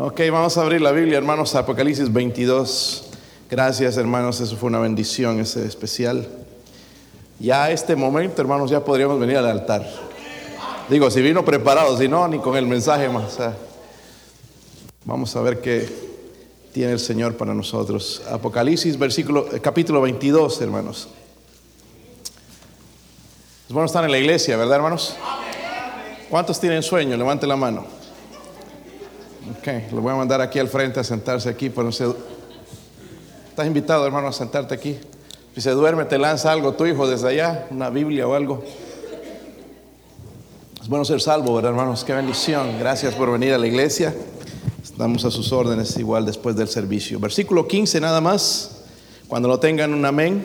Ok, vamos a abrir la Biblia, hermanos, Apocalipsis 22. Gracias, hermanos, eso fue una bendición, ese especial. Ya a este momento, hermanos, ya podríamos venir al altar. Digo, si vino preparado, si no, ni con el mensaje más. Vamos a ver qué tiene el Señor para nosotros. Apocalipsis, versículo, eh, capítulo 22, hermanos. Es bueno estar en la iglesia, ¿verdad, hermanos? ¿Cuántos tienen sueño? Levante la mano. Ok, lo voy a mandar aquí al frente a sentarse aquí. Pero. Estás invitado, hermano, a sentarte aquí. Si se duerme, te lanza algo tu hijo desde allá, una Biblia o algo. Es bueno ser salvo, ¿verdad, hermanos? Qué bendición. Gracias por venir a la iglesia. Estamos a sus órdenes igual después del servicio. Versículo 15 nada más. Cuando lo tengan un amén.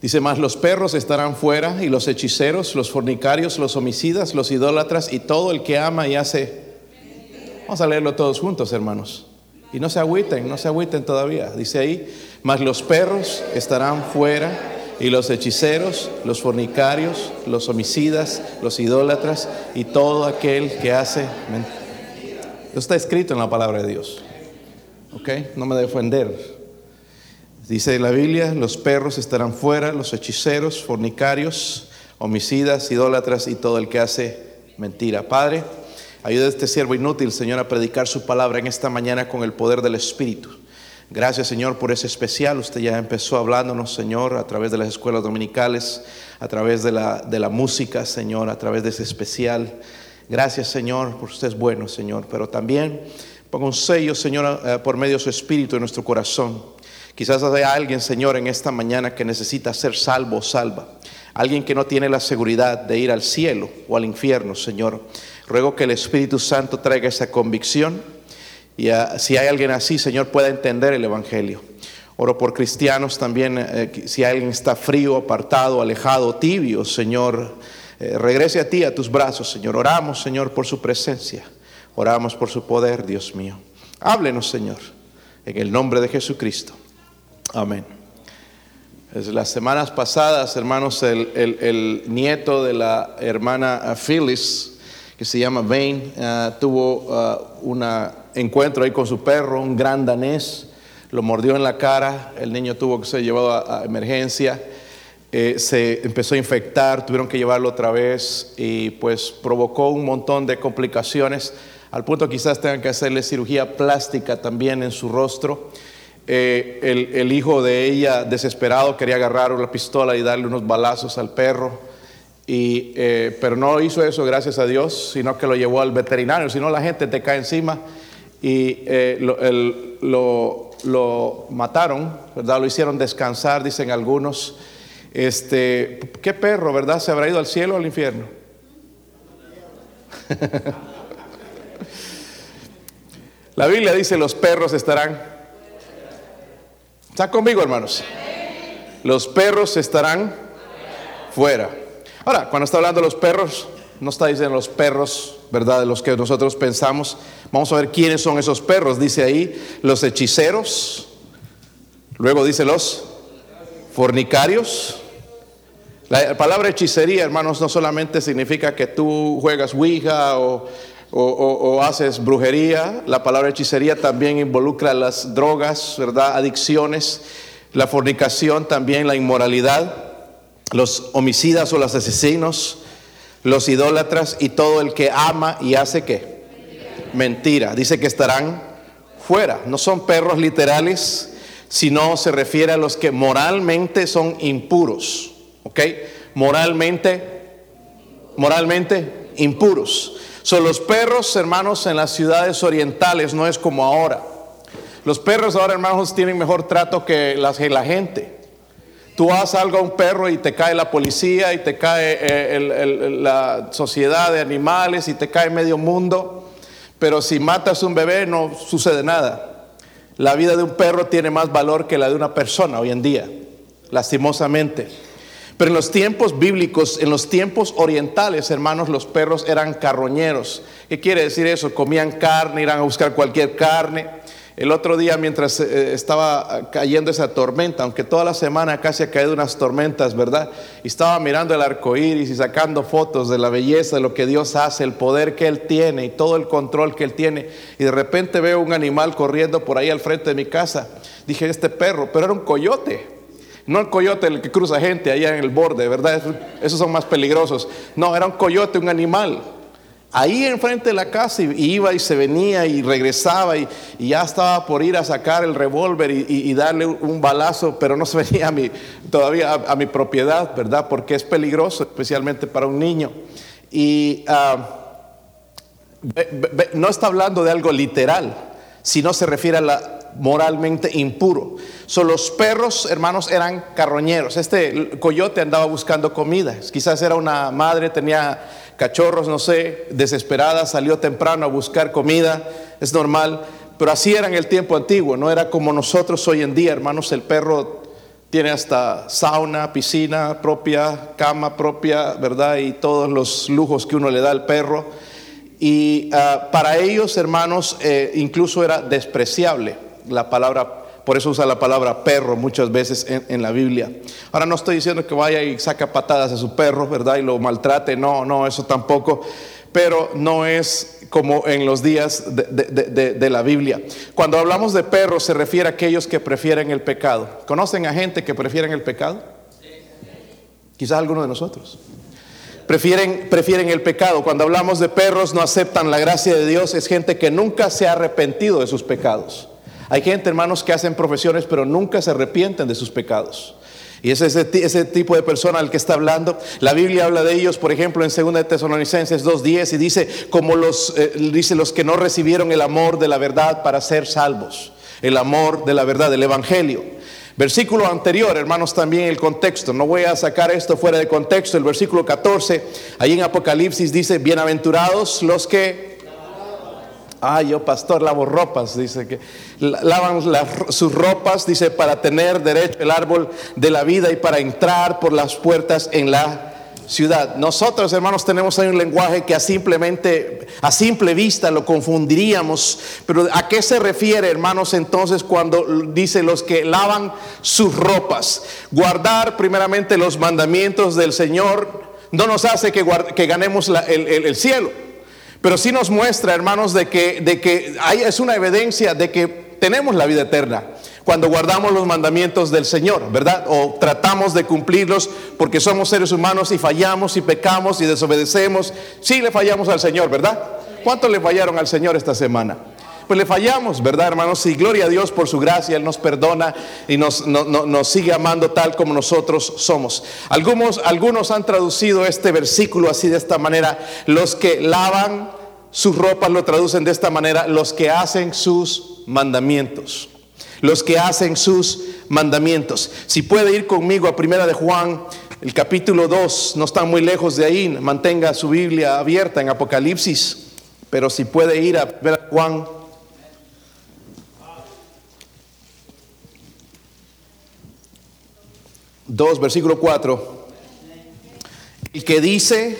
Dice más, los perros estarán fuera y los hechiceros, los fornicarios, los homicidas, los idólatras y todo el que ama y hace... Vamos a leerlo todos juntos, hermanos. Y no se agüiten, no se agüiten todavía. Dice ahí, mas los perros estarán fuera y los hechiceros, los fornicarios, los homicidas, los idólatras y todo aquel que hace... Esto está escrito en la palabra de Dios. ¿Ok? No me defender. Dice la Biblia, los perros estarán fuera, los hechiceros, fornicarios, homicidas, idólatras y todo el que hace mentira. Padre, ayuda a este siervo inútil, Señor, a predicar su palabra en esta mañana con el poder del Espíritu. Gracias, Señor, por ese especial. Usted ya empezó hablándonos, Señor, a través de las escuelas dominicales, a través de la, de la música, Señor, a través de ese especial. Gracias, Señor, por usted es bueno, Señor. Pero también ponga un sello, Señor, por medio de su Espíritu en nuestro corazón Quizás haya alguien, Señor, en esta mañana que necesita ser salvo o salva. Alguien que no tiene la seguridad de ir al cielo o al infierno, Señor. Ruego que el Espíritu Santo traiga esa convicción y ah, si hay alguien así, Señor, pueda entender el Evangelio. Oro por cristianos también, eh, si alguien está frío, apartado, alejado, tibio, Señor, eh, regrese a ti, a tus brazos, Señor. Oramos, Señor, por su presencia. Oramos por su poder, Dios mío. Háblenos, Señor, en el nombre de Jesucristo. Amén. Las semanas pasadas, hermanos, el, nieto de la hermana Phyllis, que se llama Vane, ah, tuvo uh, un encuentro ahí con su perro, un gran danés, lo mordió en la cara, el niño tuvo que ser llevado a, emergencia, eh, se empezó a infectar, tuvieron que llevarlo otra vez y pues provocó un montón de complicaciones, al punto quizás tengan que hacerle cirugía plástica también en su rostro. Eh, el, hijo de ella, desesperado, quería agarrar una pistola y darle unos balazos al perro. Y, eh, pero no hizo eso, gracias a Dios, sino que lo llevó al veterinario. Si no, la gente te cae encima y eh, lo, mataron, ¿verdad? Lo hicieron descansar, dicen algunos. Este, ¿Qué perro, verdad? ¿Se habrá ido al cielo o al infierno? La Biblia dice, los perros estarán ¿Está conmigo, hermanos? Los perros estarán fuera. Ahora, cuando está hablando de los perros, no está diciendo los perros, ¿verdad? De los que nosotros pensamos. Vamos a ver quiénes son esos perros. Dice ahí los hechiceros. Luego dice los fornicarios. La palabra hechicería, hermanos, no solamente significa que tú juegas Ouija o o, haces brujería, la palabra hechicería también involucra las drogas, ¿verdad? Adicciones, la fornicación, también la inmoralidad, los homicidas o los asesinos, los idólatras y todo el que ama y hace qué? Mentira. Dice que estarán fuera. No son perros literales, sino se refiere a los que moralmente son impuros. ¿Ok? Moralmente, moralmente impuros. Son los perros, hermanos, en las ciudades orientales no es como ahora. Los perros ahora, hermanos, tienen mejor trato que la, gente. Tú haces algo a un perro y te cae la policía y te cae eh, la sociedad de animales y te cae medio mundo. Pero si matas un bebé no sucede nada. La vida de un perro tiene más valor que la de una persona hoy en día, lastimosamente. Pero en los tiempos bíblicos, en los tiempos orientales, hermanos, los perros eran carroñeros. ¿Qué quiere decir eso? Comían carne, iban a buscar cualquier carne. el otro día mientras eh, estaba cayendo esa tormenta, aunque toda la semana casi ha caído unas tormentas, ¿verdad? Estaba mirando el arco iris y sacando fotos de la belleza de lo que Dios hace, el poder que Él tiene y todo el control que Él tiene. Y de repente veo un animal corriendo por ahí al frente de mi casa. Dije, este perro, pero era un coyote. No el coyote el que cruza gente allá en el borde, ¿verdad? Esos son más peligrosos. No, era un coyote, un animal ahí enfrente de la casa y iba y se venía y regresaba y, ya estaba por ir a sacar el revólver y, darle un balazo, pero no se venía a mi, todavía a, mi propiedad, ¿verdad? Porque es peligroso, especialmente para un niño. Y ah, no está hablando de algo literal, sino se refiere a la moralmente impuro. Son los perros, hermanos, eran carroñeros. Este coyote andaba buscando comida. Quizás era una madre, tenía cachorros, no sé, desesperada, salió temprano a buscar comida, es normal, pero así era en el tiempo antiguo, no era como nosotros hoy en día, hermanos, el perro tiene hasta sauna, piscina propia, cama propia, ¿verdad? Y todos los lujos que uno le da al perro. Y ah, para ellos, hermanos, eh, incluso era despreciable la palabra por eso usa la palabra perro muchas veces en, la Biblia. Ahora no estoy diciendo que vaya y saca patadas a su perro, ¿verdad? Y lo maltrate. No, no, eso tampoco. Pero no es como en los días de, la Biblia. Cuando hablamos de perros se refiere a aquellos que prefieren el pecado. ¿Conocen a gente que prefieren el pecado? Quizás alguno de nosotros. Prefieren, prefieren el pecado. Cuando hablamos de perros no aceptan la gracia de Dios, es gente que nunca se ha arrepentido de sus pecados. Hay gente, hermanos, que hacen profesiones pero nunca se arrepienten de sus pecados. Y es ese, ese, tipo de persona al que está hablando. La Biblia habla de ellos, por ejemplo, en 2 de Tesalonicenses 2.10 y dice, como los, eh, dice los que no recibieron el amor de la verdad para ser salvos. El amor de la verdad, del Evangelio. Versículo anterior, hermanos, también el contexto. No voy a sacar esto fuera de contexto. El versículo 14, ahí en Apocalipsis dice, bienaventurados los que Ah, yo pastor lavo ropas, dice que lavan sus ropas, dice, para tener derecho el árbol de la vida y para entrar por las puertas en la ciudad. Nosotros, hermanos, tenemos ahí un lenguaje que a simplemente, a simple vista lo confundiríamos, pero ¿a qué se refiere, hermanos, entonces cuando dice los que lavan sus ropas? Guardar primeramente los mandamientos del Señor no nos hace que, que ganemos el cielo pero sí nos muestra, hermanos, de que, de que hay, es una evidencia de que tenemos la vida eterna cuando guardamos los mandamientos del Señor, ¿verdad? O tratamos de cumplirlos porque somos seres humanos y fallamos y pecamos y desobedecemos. Sí le fallamos al Señor, ¿verdad? ¿Cuánto le fallaron al Señor esta semana? Pues le fallamos, ¿verdad, hermanos? Y gloria a Dios por su gracia, Él nos perdona y nos, nos sigue amando tal como nosotros somos. Algunos, algunos han traducido este versículo así de esta manera, los que lavan sus ropas lo traducen de esta manera, los que hacen sus mandamientos. Los que hacen sus mandamientos. Si puede ir conmigo a Primera de Juan, el capítulo 2, no está muy lejos de ahí, mantenga su Biblia abierta en Apocalipsis, pero si puede ir a Primera de Juan 2, versículo 4. El que dice,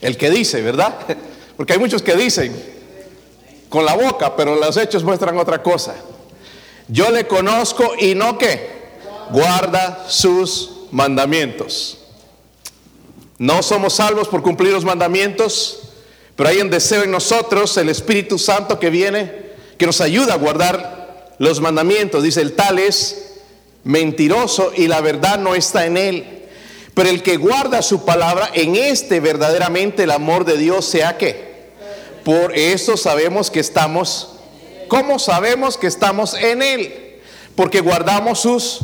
el que dice, ¿verdad? Porque hay muchos que dicen con la boca, pero los hechos muestran otra cosa. Yo le conozco y no que guarda sus mandamientos. No somos salvos por cumplir los mandamientos, pero hay un deseo en nosotros, el Espíritu Santo que viene, que nos ayuda a guardar los mandamientos. Dice, el tal es mentiroso y la verdad no está en él. Pero el que guarda su palabra, en este verdaderamente el amor de Dios sea que. Por eso sabemos que estamos, ¿cómo sabemos que estamos en él? Porque guardamos sus,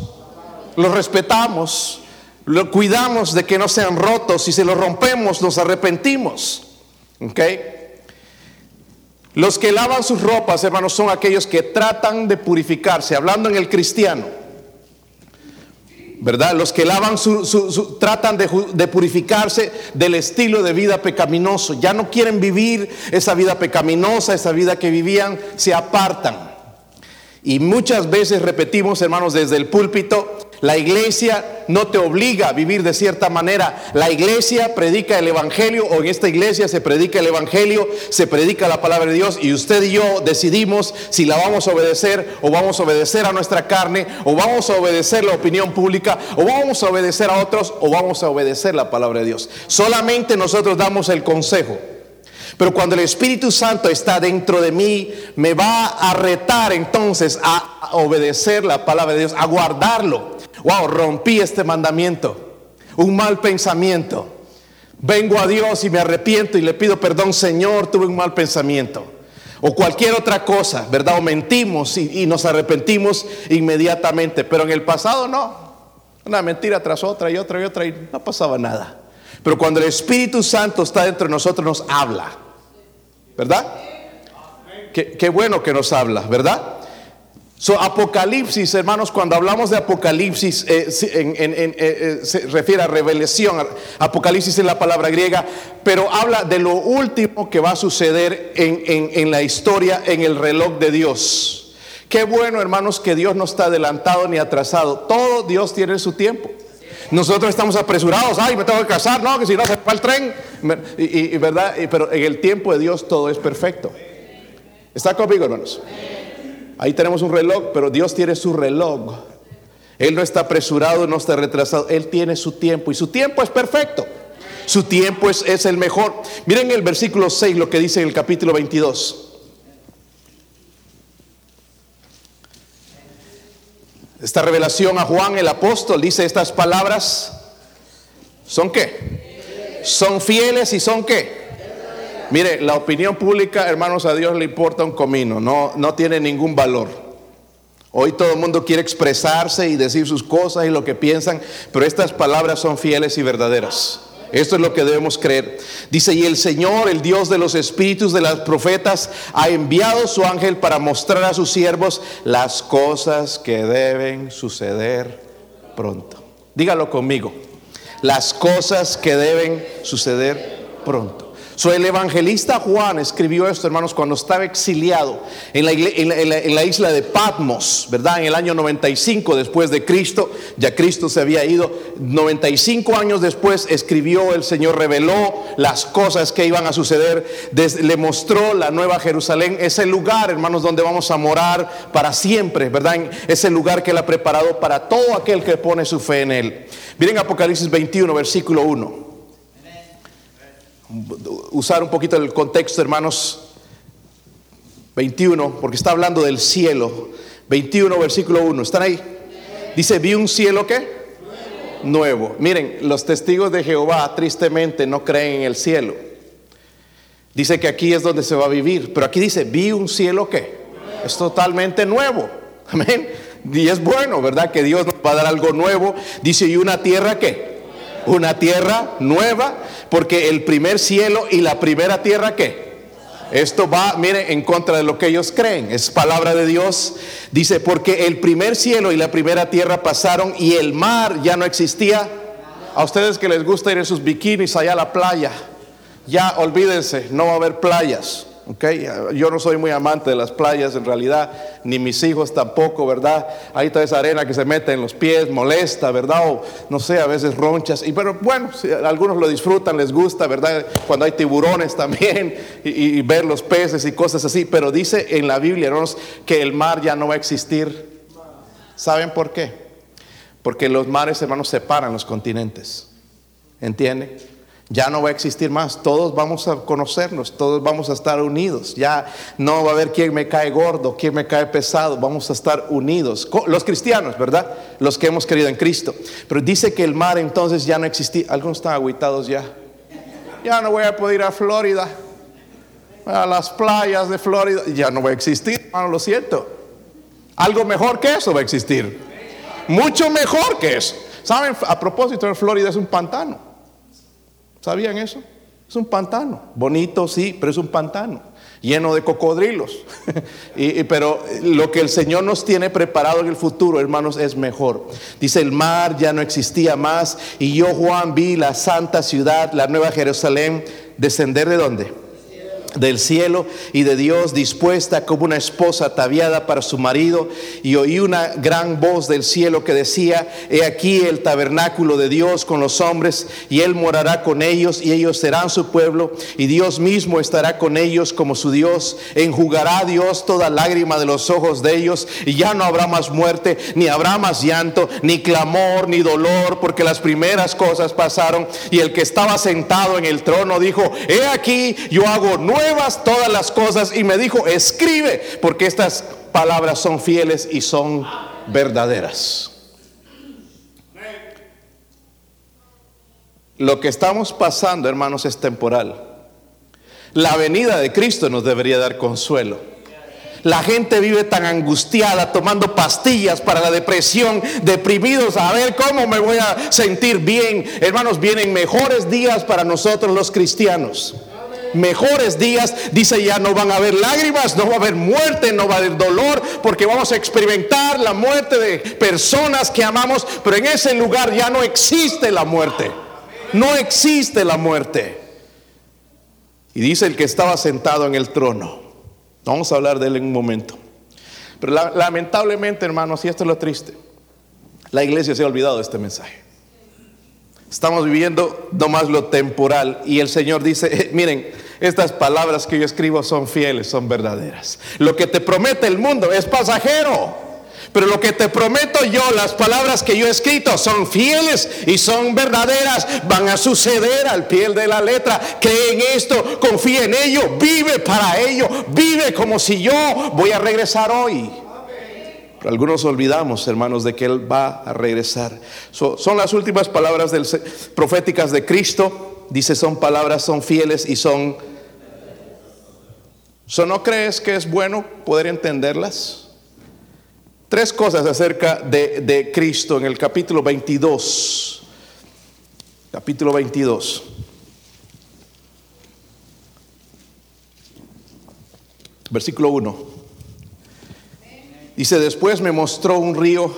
los respetamos, lo cuidamos de que no sean rotos. Si se los rompemos, nos arrepentimos. ¿Ok? Los que lavan sus ropas, hermanos, son aquellos que tratan de purificarse, hablando en el cristiano ¿verdad? Los que lavan su, tratan de, de, purificarse del estilo de vida pecaminoso. Ya no quieren vivir esa vida pecaminosa, esa vida que vivían, se apartan. Y muchas veces repetimos, hermanos, desde el púlpito, La iglesia no te obliga a vivir de cierta manera. La iglesia predica el Evangelio o en esta iglesia se predica el Evangelio, se predica la palabra de Dios y usted y yo decidimos si la vamos a obedecer o vamos a obedecer a nuestra carne o vamos a obedecer la opinión pública o vamos a obedecer a otros o vamos a obedecer la palabra de Dios. Solamente nosotros damos el consejo. Pero cuando el Espíritu Santo está dentro de mí, me va a retar entonces a obedecer la palabra de Dios, a guardarlo. Wow, rompí este mandamiento. Un mal pensamiento. Vengo a Dios y me arrepiento y le pido perdón, Señor, tuve un mal pensamiento. O cualquier otra cosa, ¿verdad? O mentimos y, nos arrepentimos inmediatamente. Pero en el pasado no. Una mentira tras otra y otra y otra y no pasaba nada. Pero cuando el Espíritu Santo está dentro de nosotros, nos habla. ¿Verdad? Qué, bueno que nos habla, ¿verdad? So, Apocalipsis, hermanos, cuando hablamos de Apocalipsis, eh, eh, eh, se refiere a revelación. Apocalipsis es la palabra griega, pero habla de lo último que va a suceder en, la historia, en el reloj de Dios. Qué bueno, hermanos, que Dios no está adelantado ni atrasado. Todo Dios tiene su tiempo. Nosotros estamos apresurados, ay, me tengo que casar, no, que si no se va el tren. Y, verdad, pero en el tiempo de Dios todo es perfecto. ¿Está conmigo, hermanos? Ahí tenemos un reloj, pero Dios tiene su reloj. Él no está apresurado, no está retrasado. Él tiene su tiempo y su tiempo es perfecto. Su tiempo es, el mejor. Miren el versículo 6 lo que dice en el capítulo 22. Esta revelación a Juan el apóstol dice estas palabras. ¿Son qué? Son fieles y son qué? Mire, la opinión pública, hermanos, a Dios le importa un comino, no, no tiene ningún valor. Hoy todo el mundo quiere expresarse y decir sus cosas y lo que piensan, pero estas palabras son fieles y verdaderas. Esto es lo que debemos creer. Dice, y el Señor, el Dios de los espíritus de las profetas, ha enviado su ángel para mostrar a sus siervos las cosas que deben suceder pronto. Dígalo conmigo. Las cosas que deben suceder pronto. So, el evangelista Juan escribió esto, hermanos, cuando estaba exiliado en la, isla de Patmos, ¿verdad? En el año 95 después de Cristo, ya Cristo se había ido. 95 años después escribió, el Señor reveló las cosas que iban a suceder, le mostró la nueva Jerusalén, ese lugar, hermanos, donde vamos a morar para siempre, ¿verdad? Ese lugar que Él ha preparado para todo aquel que pone su fe en Él. Miren Apocalipsis 21, versículo 1 usar un poquito el contexto, hermanos. 21, porque está hablando del cielo. 21, versículo 1. ¿Están ahí? Dice, vi un cielo que Nuevo. Miren, los testigos de Jehová tristemente no creen en el cielo. Dice que aquí es donde se va a vivir, pero aquí dice, vi un cielo que es totalmente nuevo. Amén. Y es bueno, ¿verdad? Que Dios nos va a dar algo nuevo. Dice, y una tierra que una tierra nueva, porque el primer cielo y la primera tierra, ¿qué? Esto va, mire, en contra de lo que ellos creen. Es palabra de Dios. Dice, porque el primer cielo y la primera tierra pasaron y el mar ya no existía. A ustedes que les gusta ir en sus bikinis allá a la playa, ya olvídense, no va a haber playas. Okay. Yo no soy muy amante de las playas en realidad, ni mis hijos tampoco, ¿verdad? Hay toda esa arena que se mete en los pies, molesta, ¿verdad? O no sé, a veces ronchas. Y pero bueno, algunos lo disfrutan, les gusta, ¿verdad? Cuando hay tiburones también y, ver los peces y cosas así. Pero dice en la Biblia, hermanos, que el mar ya no va a existir. ¿Saben por qué? Porque los mares, hermanos, separan los continentes. ¿Entienden? Ya no va a existir más, todos vamos a conocernos, todos vamos a estar unidos. Ya no va a haber quien me cae gordo, quien me cae pesado, vamos a estar unidos. Los cristianos, ¿verdad? Los que hemos creído en Cristo. Pero dice que el mar entonces ya no existía. Algunos están aguitados ya. Ya no voy a poder ir a Florida, a las playas de Florida. Ya no va a existir, hermano, lo siento. Algo mejor que eso va a existir. Mucho mejor que eso. ¿Saben? A propósito, Florida es un pantano. ¿Sabían eso? Es un pantano. Bonito, sí, pero es un pantano. Lleno de cocodrilos. y, pero lo que el Señor nos tiene preparado en el futuro, hermanos, es mejor. Dice, el mar ya no existía más. Y yo, Juan, vi la santa ciudad, la nueva Jerusalén, descender de dónde? Del cielo y de Dios dispuesta como una esposa ataviada para su marido y oí una gran voz del cielo que decía, he aquí el tabernáculo de Dios con los hombres y él morará con ellos y ellos serán su pueblo y Dios mismo estará con ellos como su Dios, enjugará Dios toda lágrima de los ojos de ellos y ya no habrá más muerte, ni habrá más llanto, ni clamor, ni dolor, porque las primeras cosas pasaron y el que estaba sentado en el trono dijo, he aquí yo hago nuevas todas las cosas y me dijo, escribe, porque estas palabras son fieles y son verdaderas. Lo que estamos pasando, hermanos, es temporal. La venida de Cristo nos debería dar consuelo. La gente vive tan angustiada, tomando pastillas para la depresión, deprimidos, a ver cómo me voy a sentir bien. Hermanos, vienen mejores días para nosotros los cristianos mejores días. Dice ya no van a haber lágrimas, no va a haber muerte, no va a haber dolor, porque vamos a experimentar la muerte de personas que amamos, pero en ese lugar ya no existe la muerte. No existe la muerte. Y dice el que estaba sentado en el trono. Vamos a hablar de él en un momento. Pero lamentablemente, hermanos, y esto es lo triste, la iglesia se ha olvidado de este mensaje. Estamos viviendo nomás lo temporal y el Señor dice, miren, estas palabras que yo escribo son fieles, son verdaderas. Lo que te promete el mundo es pasajero. Pero lo que te prometo yo, las palabras que yo he escrito son fieles y son verdaderas, van a suceder al pie de la letra. Cree en esto, confía en ello, vive para ello, vive como si yo voy a regresar hoy algunos olvidamos, hermanos, de que Él va a regresar. son las últimas palabras proféticas de Cristo. Dice, son palabras, son fieles y son... ¿No crees que es bueno poder entenderlas? Tres cosas acerca de, de Cristo en el capítulo 22. Capítulo 22. Versículo 1. Dice, después me mostró un río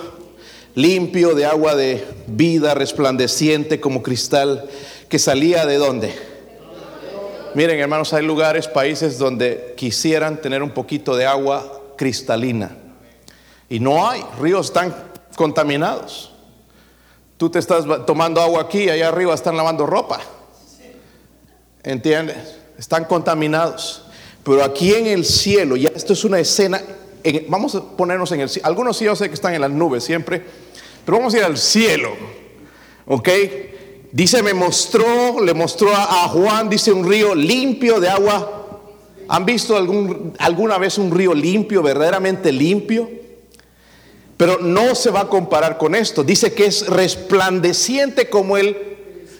limpio de agua de vida, resplandeciente como cristal, que salía de dónde? Miren, hermanos, hay lugares, países donde quisieran tener un poquito de agua cristalina. Y no hay, ríos están contaminados. Tú te estás tomando agua aquí, allá arriba están lavando ropa. ¿Entiendes? Están contaminados. Pero aquí en el cielo, ya esto es una escena vamos a ponernos en el cielo. Algunos sí yo sé que están en las nubes siempre, pero vamos a ir al cielo. ¿Ok? Dice, me mostró, le mostró a, Juan, dice un río limpio de agua. ¿Han visto algún, alguna vez un río limpio, verdaderamente limpio? Pero no se va a comparar con esto. Dice que es resplandeciente como el...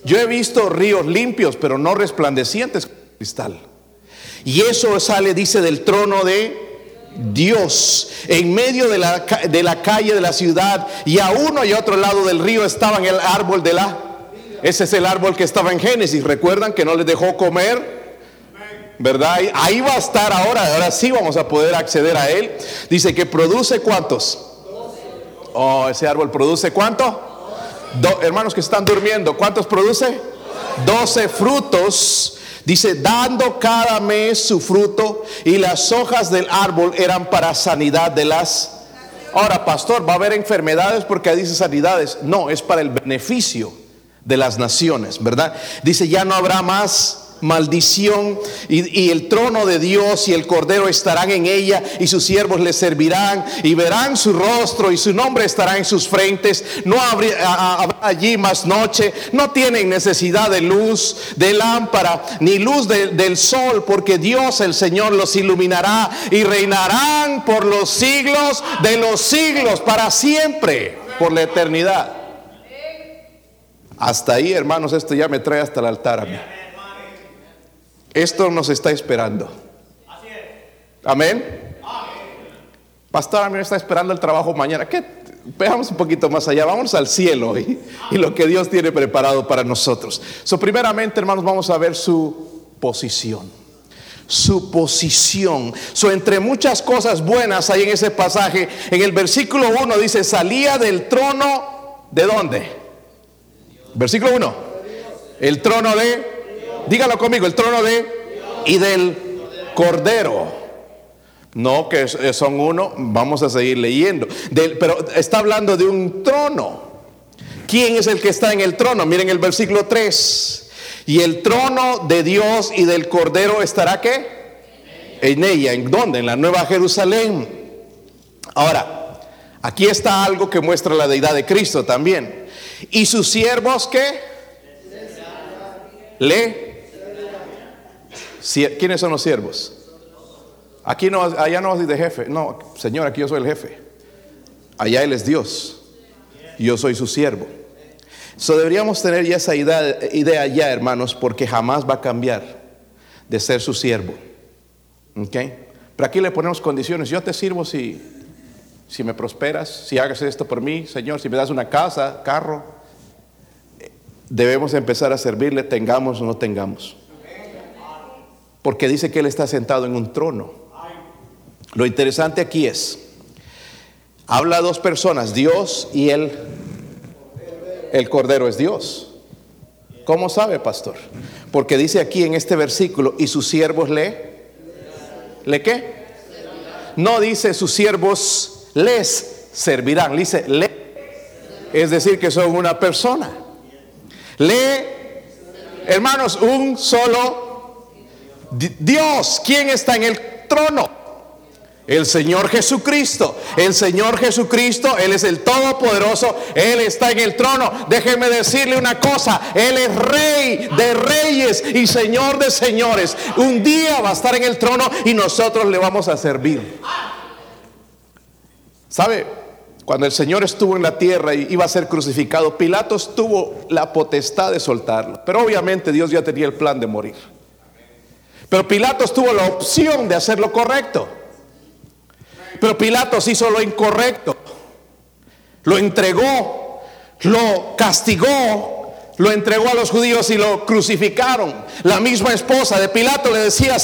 Yo he visto ríos limpios, pero no resplandecientes como cristal. Y eso sale, dice, del trono de Dios en medio de la, de la, calle de la ciudad y a uno y a otro lado del río estaba el árbol de la... Ese es el árbol que estaba en Génesis. ¿Recuerdan que no les dejó comer? ¿Verdad? Ahí va a estar ahora. Ahora sí vamos a poder acceder a él. Dice que produce cuántos. Oh, ese árbol produce cuánto? hermanos que están durmiendo, ¿cuántos produce? Doce frutos Dice, dando cada mes su fruto y las hojas del árbol eran para sanidad de las... Ahora, pastor, va a haber enfermedades porque dice sanidades. No, es para el beneficio de las naciones, ¿verdad? Dice, ya no habrá más maldición y, el trono de Dios y el cordero estarán en ella y sus siervos le servirán y verán su rostro y su nombre estará en sus frentes. No habrá allí más noche, no tienen necesidad de luz, de lámpara, ni luz del sol, porque Dios el Señor los iluminará y reinarán por los siglos de los siglos, para siempre, por la eternidad. Hasta ahí, hermanos, esto ya me trae hasta el altar a mí. Esto nos está esperando. Amén. Pastor, a mí me está esperando el trabajo mañana. ¿Qué? Veamos un poquito más allá. Vamos al cielo y, lo que Dios tiene preparado para nosotros. So, primeramente, hermanos, vamos a ver su posición. Su posición. So, entre muchas cosas buenas hay en ese pasaje, en el versículo 1 dice: salía del trono. ¿De dónde? Versículo 1. El trono de Dígalo conmigo, el trono de y del Cordero. No, que son uno, vamos a seguir leyendo. pero está hablando de un trono. ¿Quién es el que está en el trono? Miren el versículo 3. Y el trono de Dios y del Cordero estará qué? En ella. ¿En dónde? En la Nueva Jerusalén. Ahora, aquí está algo que muestra la deidad de Cristo también. ¿Y sus siervos qué? Le. ¿Quiénes son los siervos? Aquí no, allá no de jefe. No, Señor, aquí yo soy el jefe. Allá Él es Dios. Yo soy su siervo. So deberíamos tener ya esa idea, idea ya, hermanos, porque jamás va a cambiar de ser su siervo. ¿Ok? Pero aquí le ponemos condiciones. Yo te sirvo si, si me prosperas, si hagas esto por mí, Señor, si me das una casa, carro. Debemos empezar a servirle, tengamos o no tengamos. Porque dice que Él está sentado en un trono. Lo interesante aquí es, habla dos personas, Dios y el, el Cordero es Dios. ¿Cómo sabe, pastor? Porque dice aquí en este versículo, y sus siervos le, ¿le qué? No dice sus siervos les servirán, dice le, es decir, que son una persona. Le, hermanos, un solo Dios, ¿quién está en el trono? El Señor Jesucristo, el Señor Jesucristo, Él es el Todopoderoso, Él está en el trono. Déjeme decirle una cosa, Él es Rey de reyes y Señor de señores. Un día va a estar en el trono y nosotros le vamos a servir. ¿Sabe? Cuando el Señor estuvo en la tierra y iba a ser crucificado, Pilatos tuvo la potestad de soltarlo. Pero obviamente Dios ya tenía el plan de morir. Pero Pilatos tuvo la opción de hacer lo correcto. Pero Pilatos hizo lo incorrecto. Lo entregó, lo castigó, lo entregó a los judíos y lo crucificaron. La misma esposa de Pilato le decía,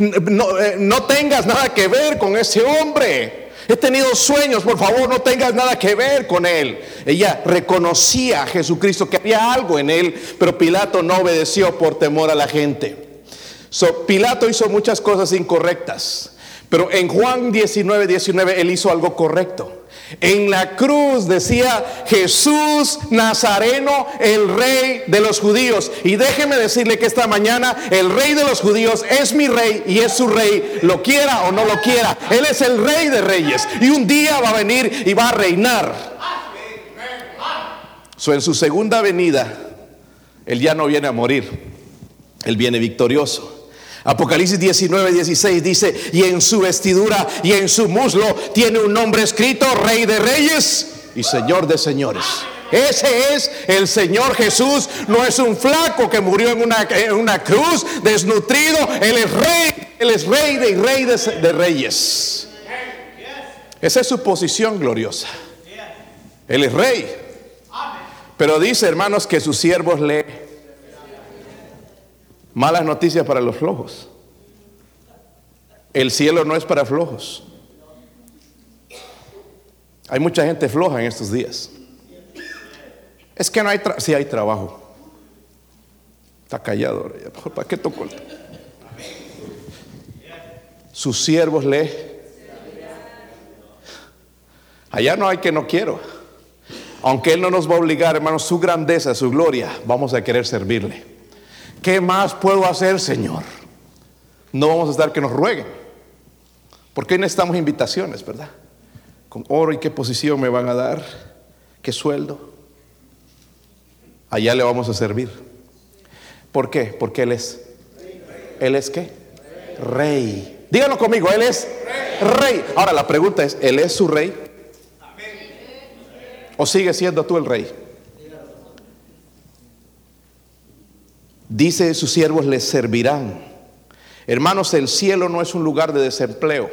no, eh, no tengas nada que ver con ese hombre. He tenido sueños, por favor, no tengas nada que ver con él. Ella reconocía a Jesucristo que había algo en él, pero Pilato no obedeció por temor a la gente. So, Pilato hizo muchas cosas incorrectas. Pero en Juan 19, 19, él hizo algo correcto. En la cruz decía Jesús Nazareno, el rey de los judíos. Y déjeme decirle que esta mañana el rey de los judíos es mi rey y es su rey, lo quiera o no lo quiera. Él es el rey de reyes y un día va a venir y va a reinar. So, en su segunda venida, él ya no viene a morir, él viene victorioso. Apocalipsis 19, 16 dice, y en su vestidura y en su muslo tiene un nombre escrito, Rey de Reyes y Señor de Señores. Ese es el Señor Jesús. No es un flaco que murió en una, una cruz, desnutrido. Él es rey. Él es rey de, rey de, de reyes. Esa es su posición gloriosa. Él es rey. Pero dice, hermanos, que sus siervos le Malas noticias para los flojos. El cielo no es para flojos. Hay mucha gente floja en estos días. Es que no hay trabajo. Sí hay trabajo. Está callado ¿Para qué tocó? Sus siervos le. Allá no hay que no quiero. Aunque Él no nos va a obligar, hermanos, su grandeza, su gloria, vamos a querer servirle. ¿Qué más puedo hacer, Señor? No vamos a estar que nos rueguen. Porque necesitamos invitaciones, ¿verdad? Con oro y qué posición me van a dar, qué sueldo. Allá le vamos a servir. ¿Por qué? Porque Él es. ¿Él es qué? Rey. Díganlo conmigo, Él es rey. Ahora la pregunta es, ¿Él es su rey? ¿O sigue siendo tú el rey? Dice, sus siervos les servirán. Hermanos, el cielo no es un lugar de desempleo.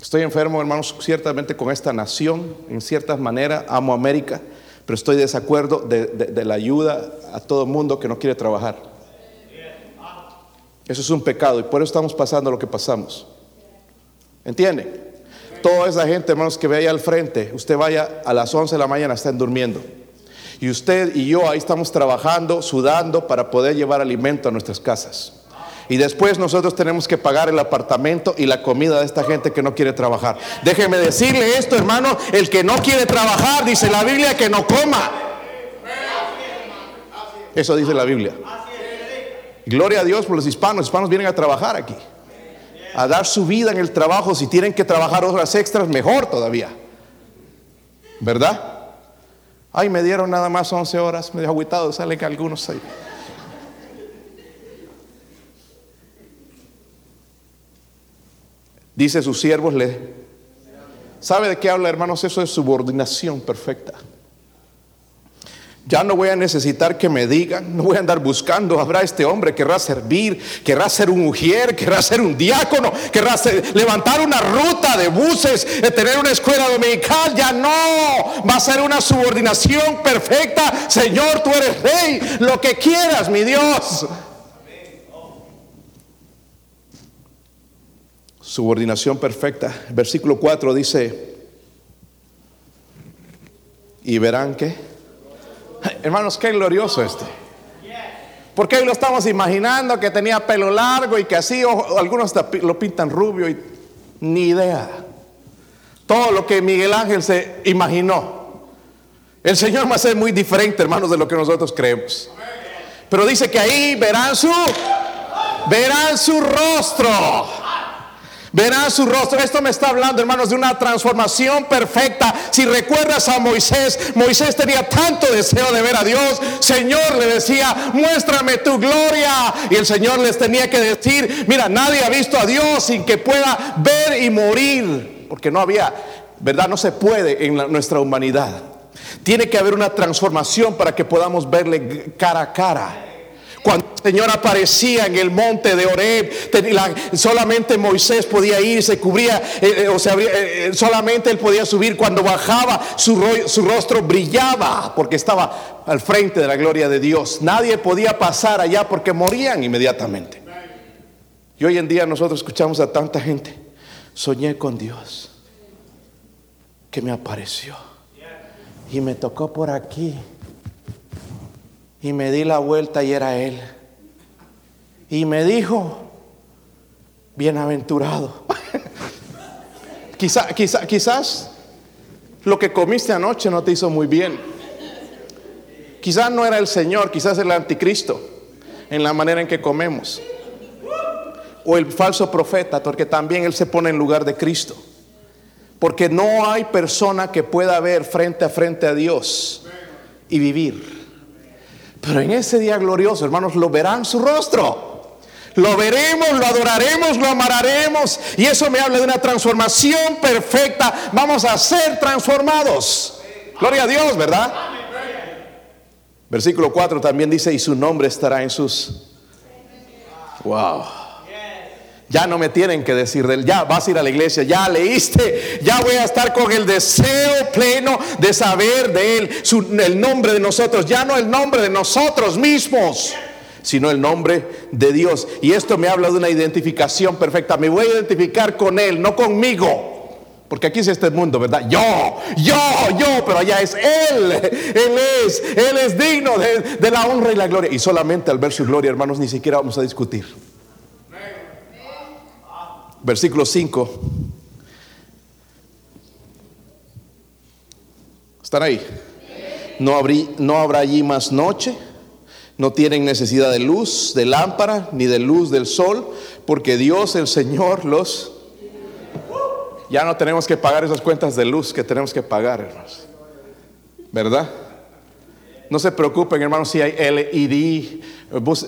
Estoy enfermo, hermanos, ciertamente con esta nación, en cierta manera, amo América, pero estoy de desacuerdo de, la ayuda a todo el mundo que no quiere trabajar. Eso es un pecado y por eso estamos pasando lo que pasamos. ¿Entiende? Toda esa gente, hermanos, que ve ahí al frente, usted vaya a las 11 de la mañana, están durmiendo. Y usted y yo ahí estamos trabajando, sudando para poder llevar alimento a nuestras casas. Y después nosotros tenemos que pagar el apartamento y la comida de esta gente que no quiere trabajar. Déjeme decirle esto, hermano, el que no quiere trabajar, dice la Biblia, que no coma. Eso dice la Biblia. Gloria a Dios por los hispanos. Los hispanos vienen a trabajar aquí. A dar su vida en el trabajo. Si tienen que trabajar horas extras, mejor todavía. ¿Verdad? Ay, me dieron nada más 11 horas. Me dejó sale Salen algunos ahí. Dice sus siervos, le... ¿Sabe de qué habla, hermanos? Eso es subordinación perfecta. Ya no voy a necesitar que me digan, no voy a andar buscando, habrá este hombre, querrá servir, querrá ser un mujer, querrá ser un diácono, querrá levantar una ruta de buses, de tener una escuela dominical, ya no, va a ser una subordinación perfecta. Señor, tú eres rey, lo que quieras, mi Dios. Subordinación perfecta. Versículo 4 dice, y verán que, hermanos, qué glorioso este. Porque hoy lo estamos imaginando que tenía pelo largo y que así, o, algunos lo pintan rubio y ni idea. Todo lo que Miguel Ángel se imaginó. El Señor va a ser muy diferente, hermanos, de lo que nosotros creemos. Pero dice que ahí verán su, verán su rostro. Verán su rostro. Esto me está hablando, hermanos, de una transformación perfecta. Si recuerdas a Moisés, Moisés tenía tanto deseo de ver a Dios. Señor le decía, muéstrame tu gloria. Y el Señor les tenía que decir, mira, nadie ha visto a Dios sin que pueda ver y morir. Porque no había, ¿verdad? No se puede en nuestra humanidad. Tiene que haber una transformación para que podamos verle cara a cara. Cuando el Señor aparecía en el monte de Oreb, solamente Moisés podía ir, se cubría, eh, eh, o sea, eh, solamente él podía subir. Cuando bajaba, su, su rostro brillaba porque estaba al frente de la gloria de Dios. Nadie podía pasar allá porque morían inmediatamente. Y hoy en día nosotros escuchamos a tanta gente. Soñé con Dios que me apareció y me tocó por aquí y me di la vuelta y era Él. Y me dijo, bienaventurado. Quizá, quizá, quizás lo que comiste anoche no te hizo muy bien. Quizás no era el Señor, quizás el anticristo en la manera en que comemos. O el falso profeta, porque también Él se pone en lugar de Cristo. Porque no hay persona que pueda ver frente a frente a Dios y vivir. Pero en ese día glorioso, hermanos, lo verán su rostro. Lo veremos, lo adoraremos, lo amararemos. Y eso me habla de una transformación perfecta. Vamos a ser transformados. Gloria a Dios, ¿verdad? Versículo 4 también dice, y su nombre estará en sus... Wow. Ya no me tienen que decir de él, ya vas a ir a la iglesia, ya leíste, ya voy a estar con el deseo pleno de saber de él, el nombre de nosotros, ya no el nombre de nosotros mismos, sino el nombre de Dios. Y esto me habla de una identificación perfecta. Me voy a identificar con él, no conmigo. Porque aquí es este mundo, ¿verdad? Yo, yo, yo, pero allá es Él. Él es, Él es digno de, de la honra y la gloria. Y solamente al ver su gloria, hermanos, ni siquiera vamos a discutir versículo 5. ¿Están ahí? No, no habrá allí más noche, no tienen necesidad de luz, de lámpara, ni de luz del sol, porque Dios el Señor los... Ya no tenemos que pagar esas cuentas de luz que tenemos que pagar, hermanos. ¿Verdad? No se preocupen, hermanos, si hay LED,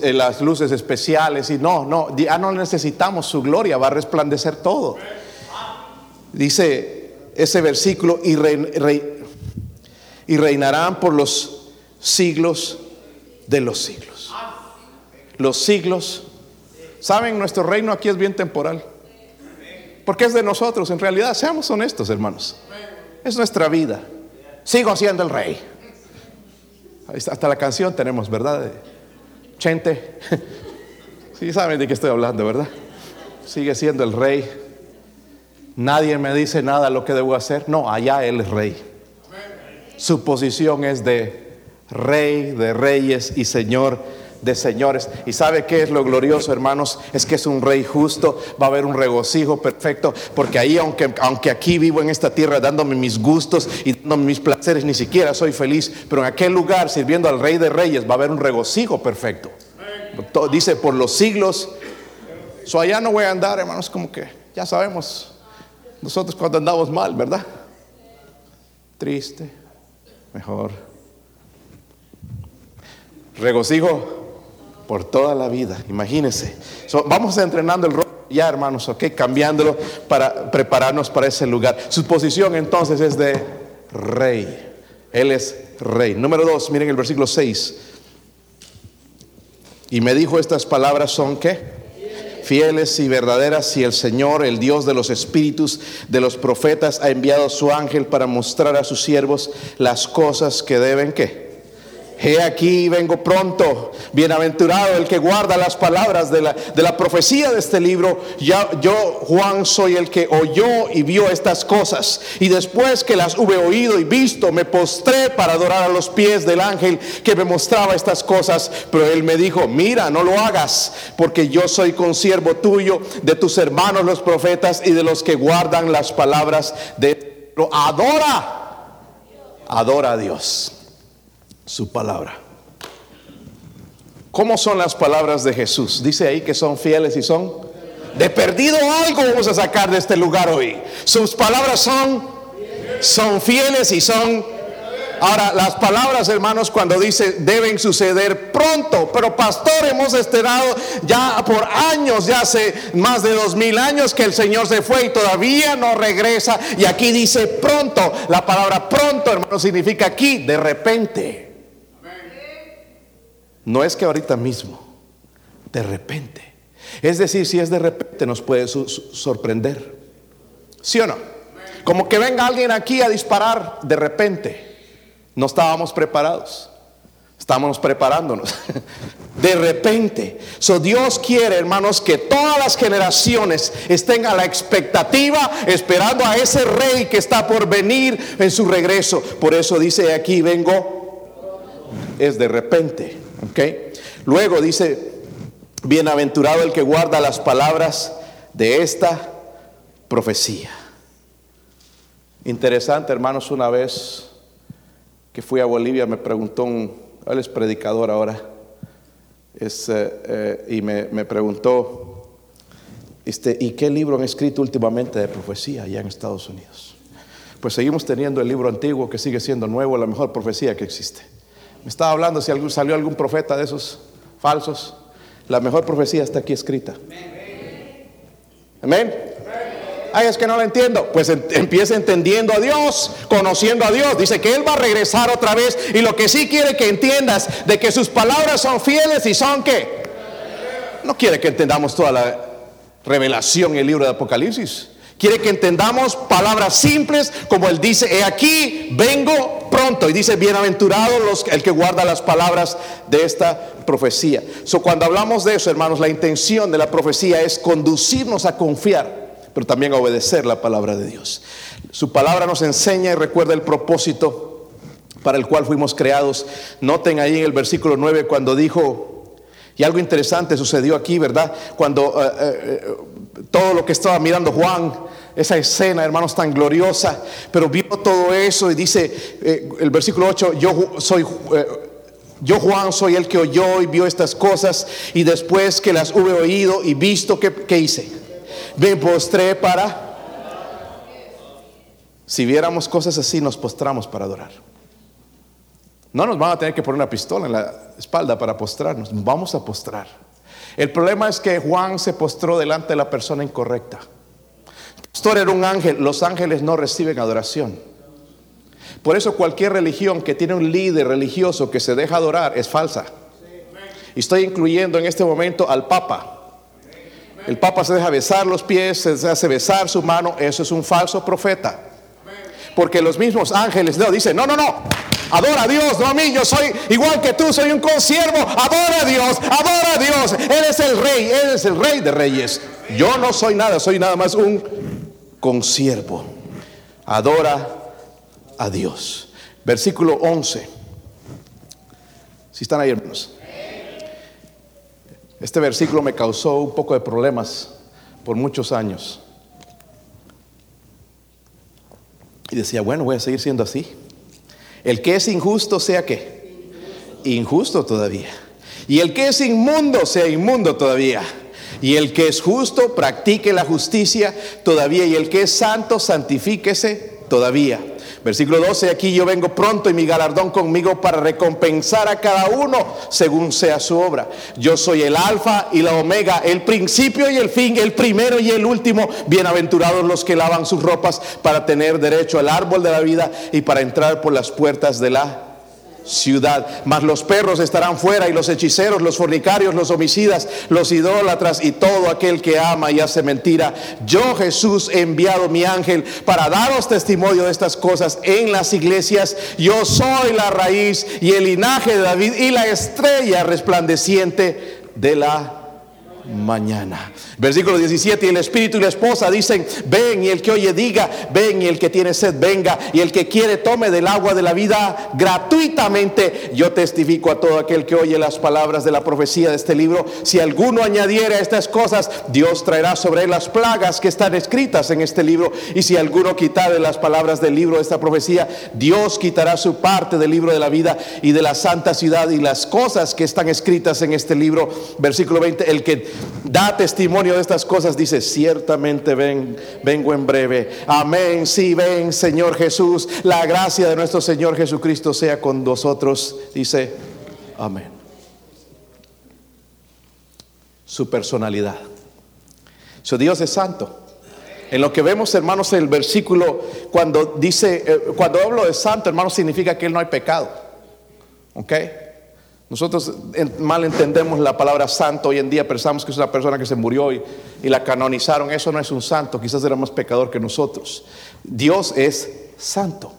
eh, las luces especiales. Y no, no, ya no necesitamos su gloria, va a resplandecer todo. Dice ese versículo, y, y reinarán por los siglos de los siglos. Los siglos. ¿Saben? Nuestro reino aquí es bien temporal. Porque es de nosotros, en realidad. Seamos honestos, hermanos. Es nuestra vida. Sigo siendo el rey. Hasta la canción tenemos, ¿verdad? Chente. Sí saben de qué estoy hablando, ¿verdad? Sigue siendo el rey. Nadie me dice nada lo que debo hacer. No, allá Él es rey. Su posición es de rey de reyes y señor de señores. ¿Y sabe qué es lo glorioso, hermanos? Es que es un rey justo, va a haber un regocijo perfecto, porque ahí, aunque, aunque aquí vivo en esta tierra dándome mis gustos y dándome mis placeres, ni siquiera soy feliz, pero en aquel lugar, sirviendo al rey de reyes, va a haber un regocijo perfecto. Dice, por los siglos. So allá no voy a andar, hermanos, como que ya sabemos nosotros cuando andamos mal, ¿verdad? Triste, mejor. Regocijo por toda la vida, imagínense. vamos entrenando el rol ya, hermanos, ok, cambiándolo para prepararnos para ese lugar. Su posición entonces es de rey. Él es rey. Número dos, miren el versículo 6. Y me dijo estas palabras son qué? fieles y verdaderas y el Señor, el Dios de los espíritus de los profetas, ha enviado su ángel para mostrar a sus siervos las cosas que deben que He aquí, vengo pronto. Bienaventurado el que guarda las palabras de la, de la profecía de este libro. Ya, yo, Juan, soy el que oyó y vio estas cosas. Y después que las hube oído y visto, me postré para adorar a los pies del ángel que me mostraba estas cosas. Pero él me dijo, mira, no lo hagas, porque yo soy consiervo tuyo, de tus hermanos los profetas y de los que guardan las palabras de... Adora, adora a Dios su palabra. ¿Cómo son las palabras de Jesús? Dice ahí que son fieles y son de perdido algo vamos a sacar de este lugar hoy. Sus palabras son son fieles y son Ahora, las palabras, hermanos, cuando dice deben suceder pronto, pero pastor, hemos estado ya por años, ya hace más de dos mil años que el Señor se fue y todavía no regresa. Y aquí dice pronto, la palabra pronto, hermano, significa aquí, de repente. No es que ahorita mismo, de repente. Es decir, si es de repente nos puede sorprender. ¿Sí o no? Como que venga alguien aquí a disparar de repente. No estábamos preparados. Estamos preparándonos. De repente. So Dios quiere, hermanos, que todas las generaciones estén a la expectativa, esperando a ese rey que está por venir en su regreso. Por eso dice aquí, vengo, es de repente. Luego dice, bienaventurado el que guarda las palabras de esta profecía. Interesante, hermanos, una vez que fui a Bolivia me preguntó un, él es predicador ahora, es, eh, eh, y me, me, preguntó, este, ¿y qué libro han escrito últimamente de profecía allá en Estados Unidos? Pues seguimos teniendo el libro antiguo que sigue siendo nuevo, la mejor profecía que existe. Me estaba hablando si salió algún profeta de esos falsos. La mejor profecía está aquí escrita. Amén. Ay, es que no lo entiendo. Pues empieza entendiendo a Dios, conociendo a Dios. Dice que Él va a regresar otra vez. Y lo que sí quiere que entiendas de que sus palabras son fieles y son que. No quiere que entendamos toda la revelación en el libro de Apocalipsis. Quiere que entendamos palabras simples como Él dice, he aquí, vengo pronto. Y dice, bienaventurado el que guarda las palabras de esta profecía. So, cuando hablamos de eso, hermanos, la intención de la profecía es conducirnos a confiar, pero también a obedecer la palabra de Dios. Su palabra nos enseña y recuerda el propósito para el cual fuimos creados. Noten ahí en el versículo 9 cuando dijo, y algo interesante sucedió aquí, ¿verdad? Cuando eh, eh, todo lo que estaba mirando Juan, esa escena, hermanos, tan gloriosa, pero vio todo eso y dice eh, el versículo 8, yo soy... yo Juan soy el que oyó y vio estas cosas y después que las hube oído y visto, ¿qué, qué hice? Me postré para... Si viéramos cosas así, nos postramos para adorar. No nos van a tener que poner una pistola en la espalda para postrarnos, vamos a postrar. El problema es que Juan se postró delante de la persona incorrecta. El pastor era un ángel, los ángeles no reciben adoración. Por eso cualquier religión que tiene un líder religioso que se deja adorar es falsa. Y estoy incluyendo en este momento al Papa. El Papa se deja besar los pies, se hace besar su mano, eso es un falso profeta. Porque los mismos ángeles no dicen, no, no, no, Adora a Dios, no a mí. Yo soy igual que tú, soy un consiervo. Adora a Dios, adora a Dios. Él es el rey, Él es el rey de reyes. Yo no soy nada, soy nada más un consiervo. Adora a Dios. Versículo 11. Si están ahí, hermanos. Este versículo me causó un poco de problemas por muchos años. Y decía, bueno, voy a seguir siendo así. El que es injusto sea que injusto todavía. Y el que es inmundo sea inmundo todavía. Y el que es justo practique la justicia todavía. Y el que es santo santifíquese todavía. Versículo 12, aquí yo vengo pronto y mi galardón conmigo para recompensar a cada uno según sea su obra. Yo soy el alfa y la omega, el principio y el fin, el primero y el último. Bienaventurados los que lavan sus ropas para tener derecho al árbol de la vida y para entrar por las puertas de la ciudad. Mas los perros estarán fuera y los hechiceros, los fornicarios, los homicidas, los idólatras y todo aquel que ama y hace mentira. Yo Jesús he enviado mi ángel para daros testimonio de estas cosas en las iglesias. Yo soy la raíz y el linaje de David y la estrella resplandeciente de la mañana. Versículo 17, y el espíritu y la esposa dicen, ven, y el que oye diga, ven, y el que tiene sed venga, y el que quiere tome del agua de la vida gratuitamente. Yo testifico a todo aquel que oye las palabras de la profecía de este libro, si alguno añadiere a estas cosas, Dios traerá sobre él las plagas que están escritas en este libro, y si alguno quitare las palabras del libro de esta profecía, Dios quitará su parte del libro de la vida y de la santa ciudad y las cosas que están escritas en este libro. Versículo 20, el que da testimonio de estas cosas, dice, ciertamente ven, vengo en breve. Amén, sí, ven, Señor Jesús. La gracia de nuestro Señor Jesucristo sea con nosotros. Dice, amén. Su personalidad. Su Dios es santo. En lo que vemos, hermanos, el versículo, cuando dice, eh, cuando hablo de santo, hermanos, significa que Él no hay pecado. ¿Ok? Nosotros mal entendemos la palabra santo hoy en día, pensamos que es una persona que se murió y, la canonizaron. Eso no es un santo, quizás era más pecador que nosotros. Dios es santo.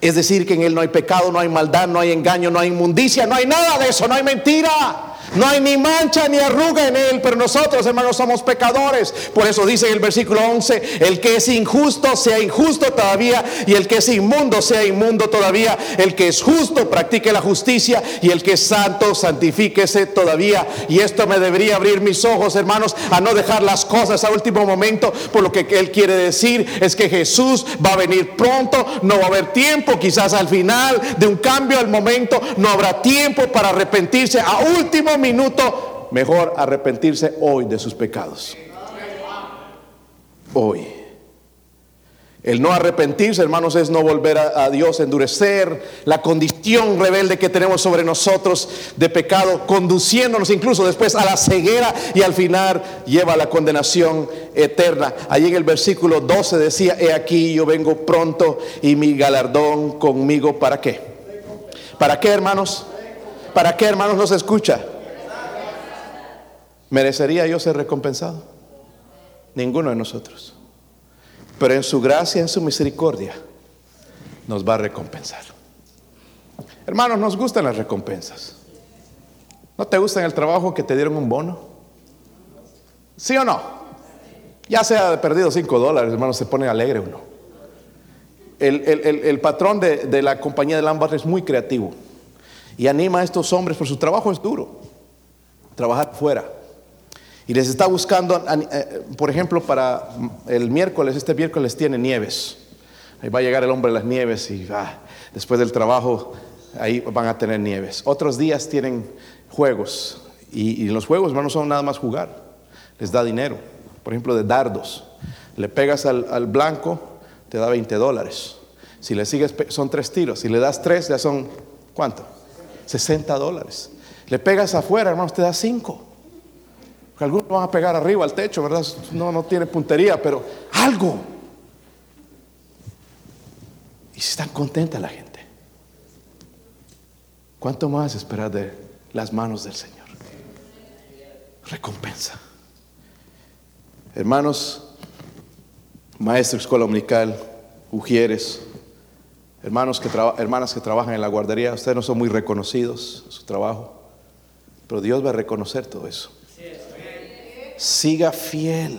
Es decir, que en Él no hay pecado, no hay maldad, no hay engaño, no hay inmundicia, no hay nada de eso, no hay mentira. No hay ni mancha ni arruga en él, pero nosotros, hermanos, somos pecadores. Por eso dice en el versículo 11, el que es injusto sea injusto todavía, y el que es inmundo sea inmundo todavía. El que es justo practique la justicia, y el que es santo santifíquese todavía. Y esto me debería abrir mis ojos, hermanos, a no dejar las cosas a último momento, por lo que él quiere decir es que Jesús va a venir pronto, no va a haber tiempo, quizás al final de un cambio al momento, no habrá tiempo para arrepentirse a último minuto, mejor arrepentirse hoy de sus pecados. Hoy. El no arrepentirse, hermanos, es no volver a, Dios, endurecer la condición rebelde que tenemos sobre nosotros de pecado, conduciéndonos incluso después a la ceguera y al final lleva a la condenación eterna. Allí en el versículo 12 decía, he aquí yo vengo pronto y mi galardón conmigo, ¿para qué? ¿Para qué, hermanos? ¿Para qué, hermanos, nos escucha? ¿Merecería yo ser recompensado? Ninguno de nosotros. Pero en su gracia, en su misericordia, nos va a recompensar. Hermanos, nos gustan las recompensas. ¿No te gusta el trabajo que te dieron un bono? ¿Sí o no? Ya se ha perdido 5 dólares, hermanos, se pone alegre uno. El, patrón de, de, la compañía de Lambert es muy creativo y anima a estos hombres, por su trabajo es duro, trabajar fuera. Y les está buscando, eh, por ejemplo, para el miércoles, este miércoles tiene nieves. Ahí va a llegar el hombre de las nieves y ah, después del trabajo ahí van a tener nieves. Otros días tienen juegos y, los juegos no son nada más jugar, les da dinero. Por ejemplo, de dardos. Le pegas al, al blanco, te da 20 dólares. Si le sigues, son tres tiros. Si le das tres, ya son, ¿cuánto? 60 dólares. Le pegas afuera, hermanos, te da 5 algunos van a pegar arriba al techo, ¿verdad? No, no tiene puntería, pero algo. Y si están contenta la gente. ¿Cuánto más esperar de las manos del Señor? Recompensa. Hermanos, maestros escuela dominical, ujieres, hermanos que hermanas que trabajan en la guardería, ustedes no son muy reconocidos en su trabajo, pero Dios va a reconocer todo eso siga fiel.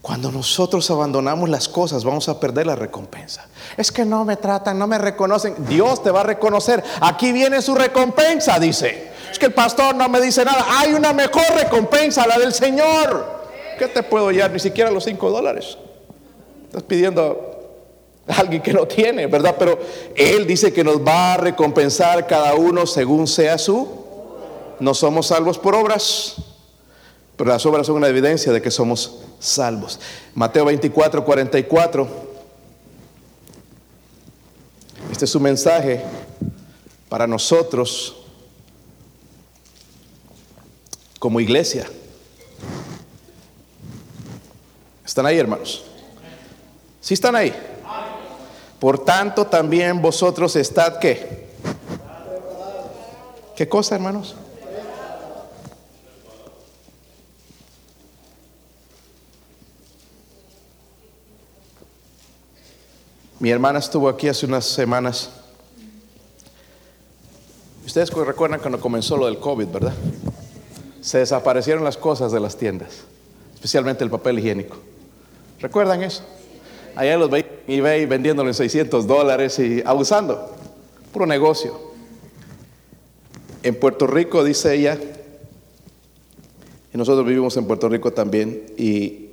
Cuando nosotros abandonamos las cosas, vamos a perder la recompensa. Es que no me tratan, no me reconocen. Dios te va a reconocer. Aquí viene su recompensa, dice. Es que el pastor no me dice nada. Hay una mejor recompensa, la del Señor. ¿Qué te puedo hallar? Ni siquiera los cinco dólares. Estás pidiendo a alguien que no tiene, ¿verdad? Pero Él dice que nos va a recompensar cada uno según sea su. No somos salvos por obras, pero las obras son una evidencia de que somos salvos. Mateo 24, 44. Este es su mensaje para nosotros como iglesia. ¿Están ahí, hermanos? ¿Sí están ahí? Por tanto, también vosotros estad qué? ¿Qué cosa, hermanos? Mi hermana estuvo aquí hace unas semanas. Ustedes recuerdan cuando comenzó lo del COVID, ¿verdad? Se desaparecieron las cosas de las tiendas, especialmente el papel higiénico. ¿Recuerdan eso? Allá los veía en eBay vendiéndolo en 600 dólares y abusando. Puro negocio. En Puerto Rico, dice ella, y nosotros vivimos en Puerto Rico también, y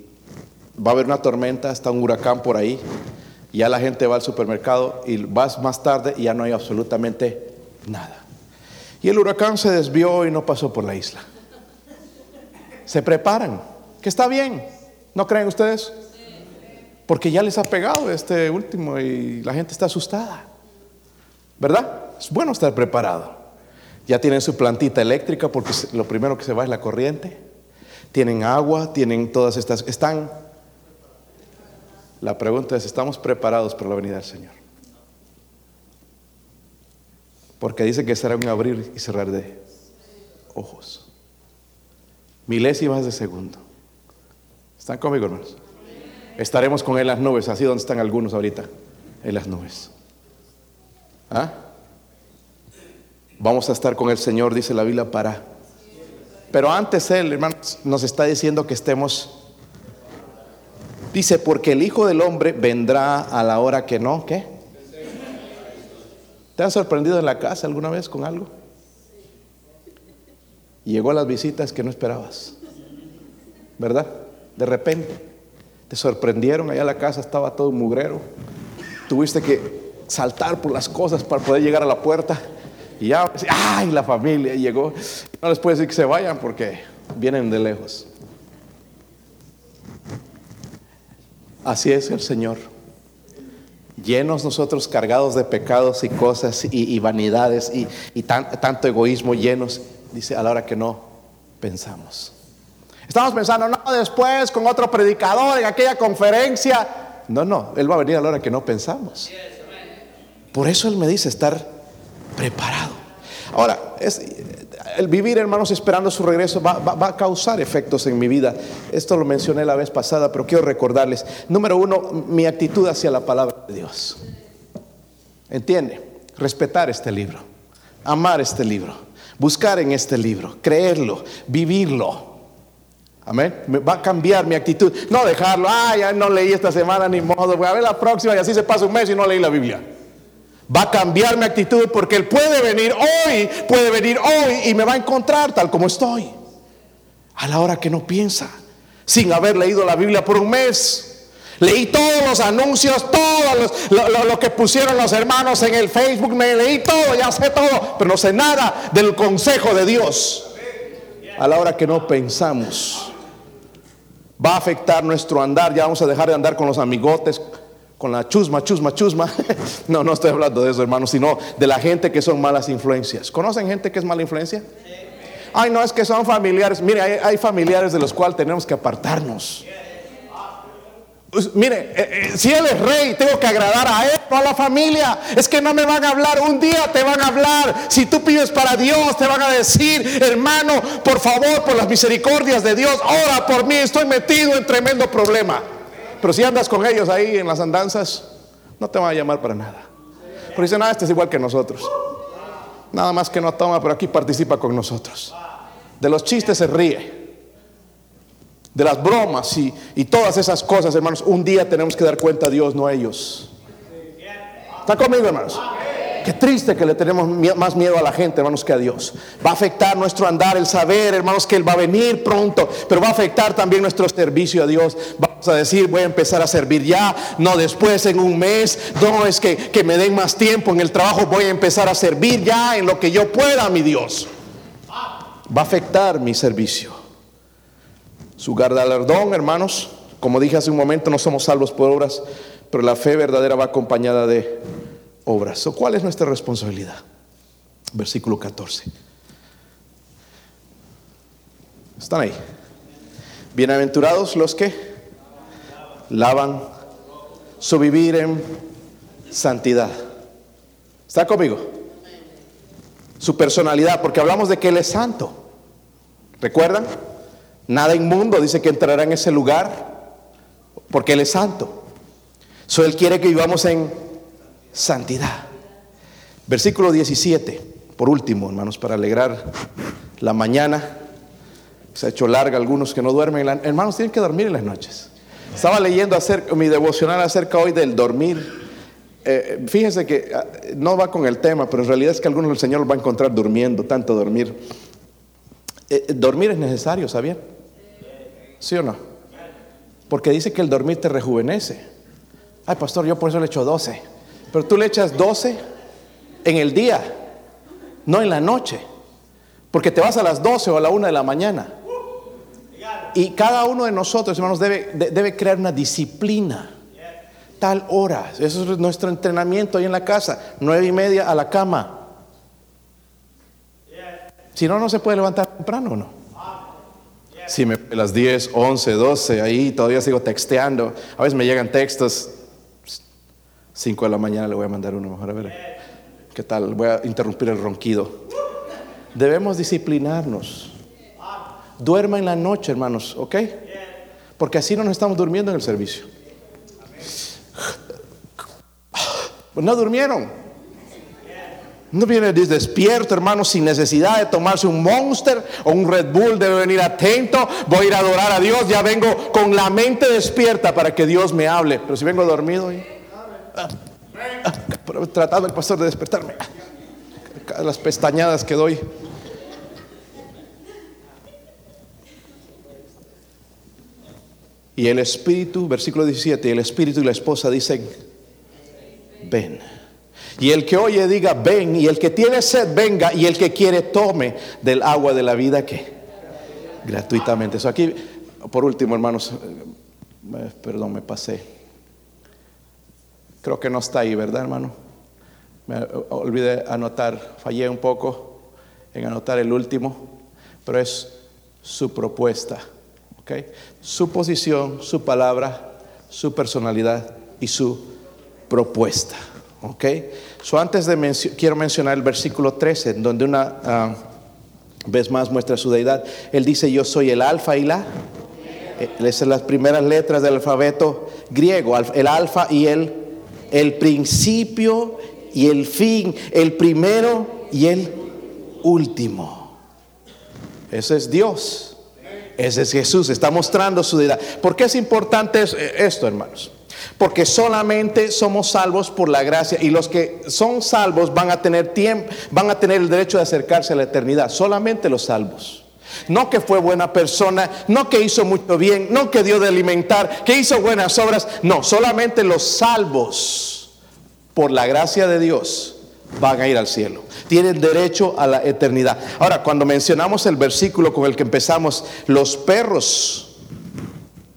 va a haber una tormenta, está un huracán por ahí, ya la gente va al supermercado y vas más tarde y ya no hay absolutamente nada. Y el huracán se desvió y no pasó por la isla. Se preparan, que está bien, ¿no creen ustedes? Porque ya les ha pegado este último y la gente está asustada. ¿Verdad? Es bueno estar preparado. Ya tienen su plantita eléctrica porque lo primero que se va es la corriente. Tienen agua, tienen todas estas... Están la pregunta es, ¿estamos preparados para la venida del Señor? Porque dice que será un abrir y cerrar de ojos. Milésimas de segundo. ¿Están conmigo, hermanos? Estaremos con Él en las nubes, así donde están algunos ahorita, en las nubes. ¿Ah? Vamos a estar con el Señor, dice la Biblia, para... Pero antes Él, hermanos, nos está diciendo que estemos Dice, porque el Hijo del Hombre vendrá a la hora que no, ¿qué? ¿Te has sorprendido en la casa alguna vez con algo? llegó a las visitas que no esperabas, ¿verdad? De repente te sorprendieron, allá en la casa estaba todo mugrero, tuviste que saltar por las cosas para poder llegar a la puerta y ya, ¡ay! La familia llegó. No les puedo decir que se vayan porque vienen de lejos. Así es el Señor. Llenos nosotros cargados de pecados y cosas y, vanidades y, tanto egoísmo llenos, dice a la hora que no pensamos. Estamos pensando, no, después con otro predicador en aquella conferencia. No, no, Él va a venir a la hora que no pensamos. Por eso Él me dice estar preparado. Ahora, es, el vivir, hermanos, esperando su regreso va, a causar efectos en mi vida. Esto lo mencioné la vez pasada, pero quiero recordarles. Número uno, mi actitud hacia la palabra de Dios. ¿Entiende? Respetar este libro, amar este libro, buscar en este libro, creerlo, vivirlo. Amén. Va a cambiar mi actitud. No dejarlo, ah, ya no leí esta semana ni modo, voy a ver la próxima y así se pasa un mes y no leí la Biblia. Va a cambiar mi actitud porque Él puede venir hoy, puede venir hoy y me va a encontrar tal como estoy. A la hora que no piensa, sin haber leído la Biblia por un mes. Leí todos los anuncios, todo lo, que pusieron los hermanos en el Facebook, me leí todo, ya sé todo, pero no sé nada del consejo de Dios. A la hora que no pensamos, va a afectar nuestro andar, ya vamos a dejar de andar con los amigotes, con la chusma, chusma, chusma. No, no estoy hablando de eso, hermano, sino de la gente que son malas influencias. ¿Conocen gente que es mala influencia? Ay, no, es que son familiares. Mire, hay, familiares de los cuales tenemos que apartarnos. Pues, mire, eh, eh, si Él es rey, tengo que agradar a Él, no a la familia. Es que no me van a hablar, un día te van a hablar. Si tú pides para Dios, te van a decir, hermano, por favor, por las misericordias de Dios, ora por mí, estoy metido en tremendo problema. Pero si andas con ellos ahí en las andanzas, no te van a llamar para nada. Pero dicen, ah, este es igual que nosotros. Nada más que no toma, pero aquí participa con nosotros. De los chistes se ríe. De las bromas y, y todas esas cosas, hermanos. Un día tenemos que dar cuenta a Dios, no a ellos. ¿Está conmigo, hermanos? Qué triste que le tenemos más miedo a la gente, hermanos, que a Dios. Va a afectar nuestro andar, el saber, hermanos, que Él va a venir pronto, pero va a afectar también nuestro servicio a Dios. Vamos a decir, voy a empezar a servir ya, no después en un mes, no es que, que me den más tiempo en el trabajo, voy a empezar a servir ya en lo que yo pueda, mi Dios. Va a afectar mi servicio. Su galardón, hermanos, como dije hace un momento, no somos salvos por obras, pero la fe verdadera va acompañada de obras. ¿Cuál es nuestra responsabilidad? Versículo 14. ¿Están ahí? Bienaventurados los que lavan su vivir en santidad. ¿Está conmigo? Su personalidad, porque hablamos de que Él es santo. ¿Recuerdan? Nada inmundo dice que entrará en ese lugar porque Él es santo. So, Él quiere que vivamos en santidad. Versículo 17, por último, hermanos, para alegrar la mañana. Se ha hecho larga algunos que no duermen. Hermanos, tienen que dormir en las noches. Estaba leyendo acerca, mi devocional acerca hoy del dormir. Eh, fíjense que ah, no va con el tema, pero en realidad es que algunos el Señor los va a encontrar durmiendo, tanto dormir. Eh, dormir es necesario, ¿sabían? ¿Sí o no? Porque dice que el dormir te rejuvenece. Ay, pastor, yo por eso le echo 12. Pero tú le echas 12 en el día, no en la noche. Porque te vas a las 12 o a la 1 de la mañana. Y cada uno de nosotros, hermanos, debe, debe crear una disciplina. Tal hora. Eso es nuestro entrenamiento ahí en la casa. Nueve y media a la cama. Si no, no se puede levantar temprano, ¿no? Si me las 10, 11, 12, ahí todavía sigo texteando. A veces me llegan textos 5 de la mañana le voy a mandar uno mejor a ver. ¿Qué tal? Voy a interrumpir el ronquido. Debemos disciplinarnos. Duerma en la noche, hermanos, ¿ok? Porque así no nos estamos durmiendo en el servicio. no durmieron. No viene despierto, hermanos, sin necesidad de tomarse un Monster o un Red Bull. Debe venir atento. Voy a ir a adorar a Dios. Ya vengo con la mente despierta para que Dios me hable. Pero si vengo dormido, tratando el pastor de despertarme. Las pestañadas que doy. Y el espíritu, versículo 17, el espíritu y la esposa dicen, ven. Y el que oye diga, ven. Y el que tiene sed, venga. Y el que quiere, tome del agua de la vida que gratuitamente. Eso aquí, por último, hermanos, eh, perdón, me pasé. Creo que no está ahí, ¿verdad, hermano? Me olvidé anotar, fallé un poco en anotar el último, pero es su propuesta, ¿ok? Su posición, su palabra, su personalidad y su propuesta, ¿ok? So, antes de quiero mencionar el versículo 13, donde una ah, vez más muestra su deidad. Él dice, yo soy el alfa y la... Eh, esas son las primeras letras del alfabeto griego, el alfa y el el principio y el fin, el primero y el último. Ese es Dios. Ese es Jesús. Está mostrando su deidad. ¿Por qué es importante esto, hermanos? Porque solamente somos salvos por la gracia y los que son salvos van a tener tiempo, van a tener el derecho de acercarse a la eternidad. Solamente los salvos. No que fue buena persona, no que hizo mucho bien, no que dio de alimentar, que hizo buenas obras. No, solamente los salvos, por la gracia de Dios, van a ir al cielo. Tienen derecho a la eternidad. Ahora, cuando mencionamos el versículo con el que empezamos, los perros,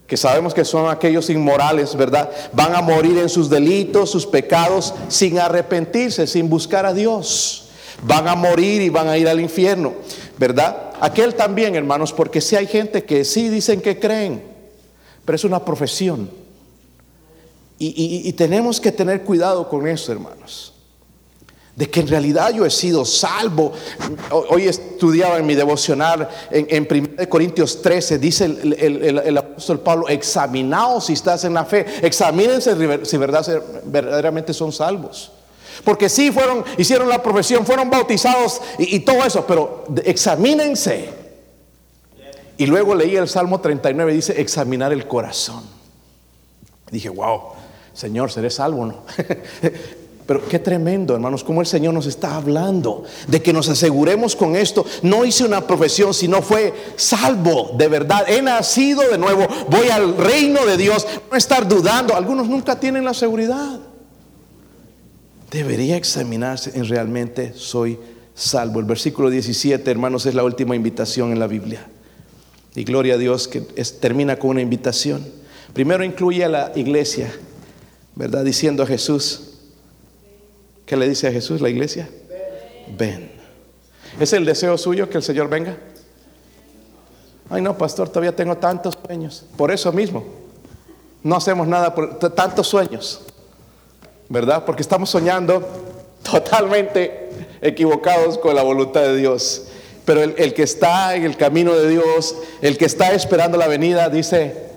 que sabemos que son aquellos inmorales, ¿verdad? Van a morir en sus delitos, sus pecados, sin arrepentirse, sin buscar a Dios. Van a morir y van a ir al infierno, ¿verdad? Aquel también, hermanos, porque si hay gente que sí dicen que creen, pero es una profesión. Y, tenemos que tener cuidado con eso, hermanos. De que en realidad yo he sido salvo. Hoy estudiaba en mi devocional en, en 1 Corintios 13, dice el, apóstol Pablo, examinaos si estás en la fe, examínense si verdad, verdaderamente son salvos. Porque sí fueron, hicieron la profesión, fueron bautizados y, todo eso, pero examínense. Y luego leí el Salmo 39, dice examinar el corazón. Dije, wow, Señor, seré salvo, ¿no? Pero qué tremendo, hermanos, cómo el Señor nos está hablando de que nos aseguremos con esto. No hice una profesión, sino fue salvo de verdad. He nacido de nuevo, voy al reino de Dios. No estar dudando. Algunos nunca tienen la seguridad. Debería examinarse en realmente soy salvo. El versículo 17, hermanos, es la última invitación en la Biblia. Y gloria a Dios que termina con una invitación. Primero incluye a la iglesia, ¿verdad? Diciendo a Jesús, ¿Qué le dice a Jesús la iglesia? Ven. ¿Es el deseo suyo que el Señor venga? Ay, no, pastor, todavía tengo tantos sueños. Por eso mismo, no hacemos nada por tantos sueños, ¿verdad? Porque estamos soñando totalmente equivocados con la voluntad de Dios. Pero el, que está en el camino de Dios, el que está esperando la venida, dice,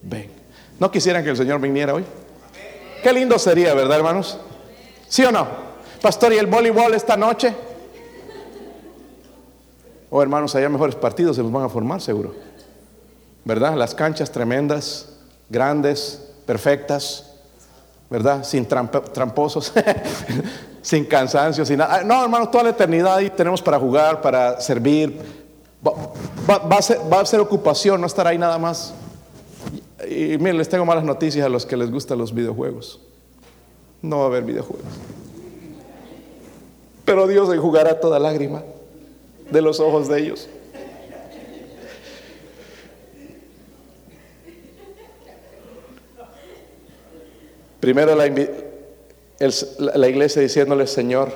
ven. ¿No quisieran que el Señor viniera hoy? Qué lindo sería, ¿verdad, hermanos? ¿Sí o no? Pastor, ¿y el voleibol esta noche? Oh, hermanos, allá mejores partidos se los van a formar, seguro. ¿Verdad? Las canchas tremendas, grandes, perfectas, ¿verdad? Sin tramposos, sin cansancio, sin nada. No, hermanos, toda la eternidad ahí tenemos para jugar, para servir. Va, a ser, ocupación, no estar ahí nada más. Y miren, les tengo malas noticias a los que les gustan los videojuegos no va a haber videojuegos. Pero Dios enjugará toda lágrima de los ojos de ellos. Primero la, la iglesia diciéndole, Señor,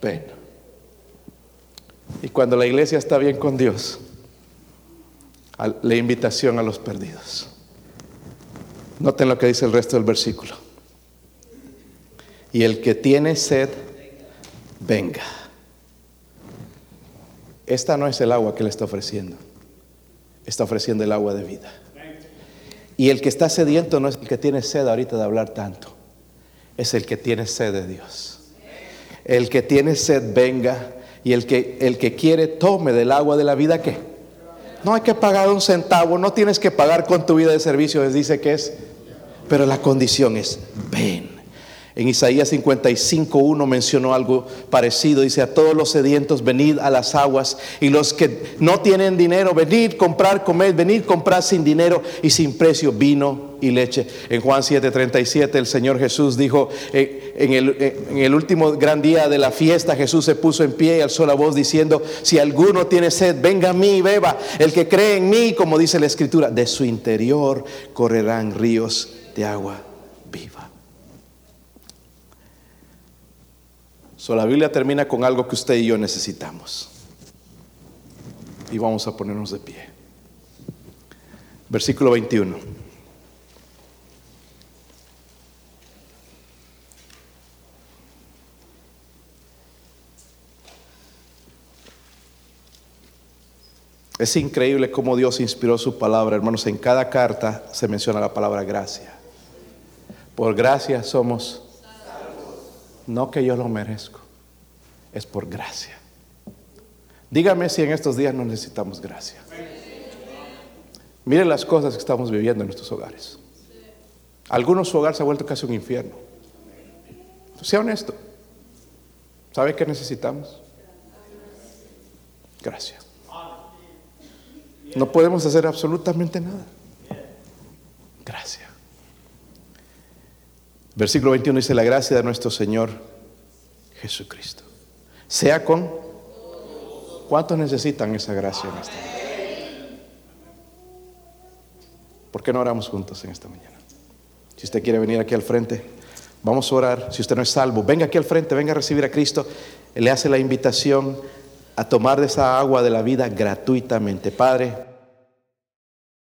ven. Y cuando la iglesia está bien con Dios, la invitación a los perdidos. Noten lo que dice el resto del versículo y el que tiene sed, venga. Esta no es el agua que le está ofreciendo, está ofreciendo el agua de vida. Y el que está sediento no es el que tiene sed ahorita de hablar tanto, es el que tiene sed de Dios. El que tiene sed, venga. Y el que, el que quiere, tome del agua de la vida que no hay que pagar un centavo, no tienes que pagar con tu vida de servicio, les dice que es, pero la condición es, ven. En Isaías 55.1 mencionó algo parecido. Dice, a todos los sedientos, venid a las aguas. Y los que no tienen dinero, venid, comprar, comer, venid, comprar sin dinero y sin precio vino y leche. En Juan 7:37 el Señor Jesús dijo, eh, en, el, eh, en el último gran día de la fiesta, Jesús se puso en pie y alzó la voz diciendo, si alguno tiene sed, venga a mí y beba. El que cree en mí, como dice la Escritura, de su interior correrán ríos de agua viva. So, la Biblia termina con algo que usted y yo necesitamos. Y vamos a ponernos de pie. Versículo 21. Es increíble cómo Dios inspiró su palabra, hermanos. En cada carta se menciona la palabra gracia. Por gracia somos no que yo lo merezco, es por gracia. Dígame si en estos días no necesitamos gracia. Miren las cosas que estamos viviendo en nuestros hogares. Algunos su hogar se ha vuelto casi un infierno. Sea honesto. ¿Sabe qué necesitamos? Gracia. No podemos hacer absolutamente nada. Gracias. Versículo 21 dice, la gracia de nuestro Señor Jesucristo. Sea con... ¿Cuántos necesitan esa gracia en esta mañana? ¿Por qué no oramos juntos en esta mañana? Si usted quiere venir aquí al frente, vamos a orar. Si usted no es salvo, venga aquí al frente, venga a recibir a Cristo. Él le hace la invitación a tomar de esa agua de la vida gratuitamente. Padre.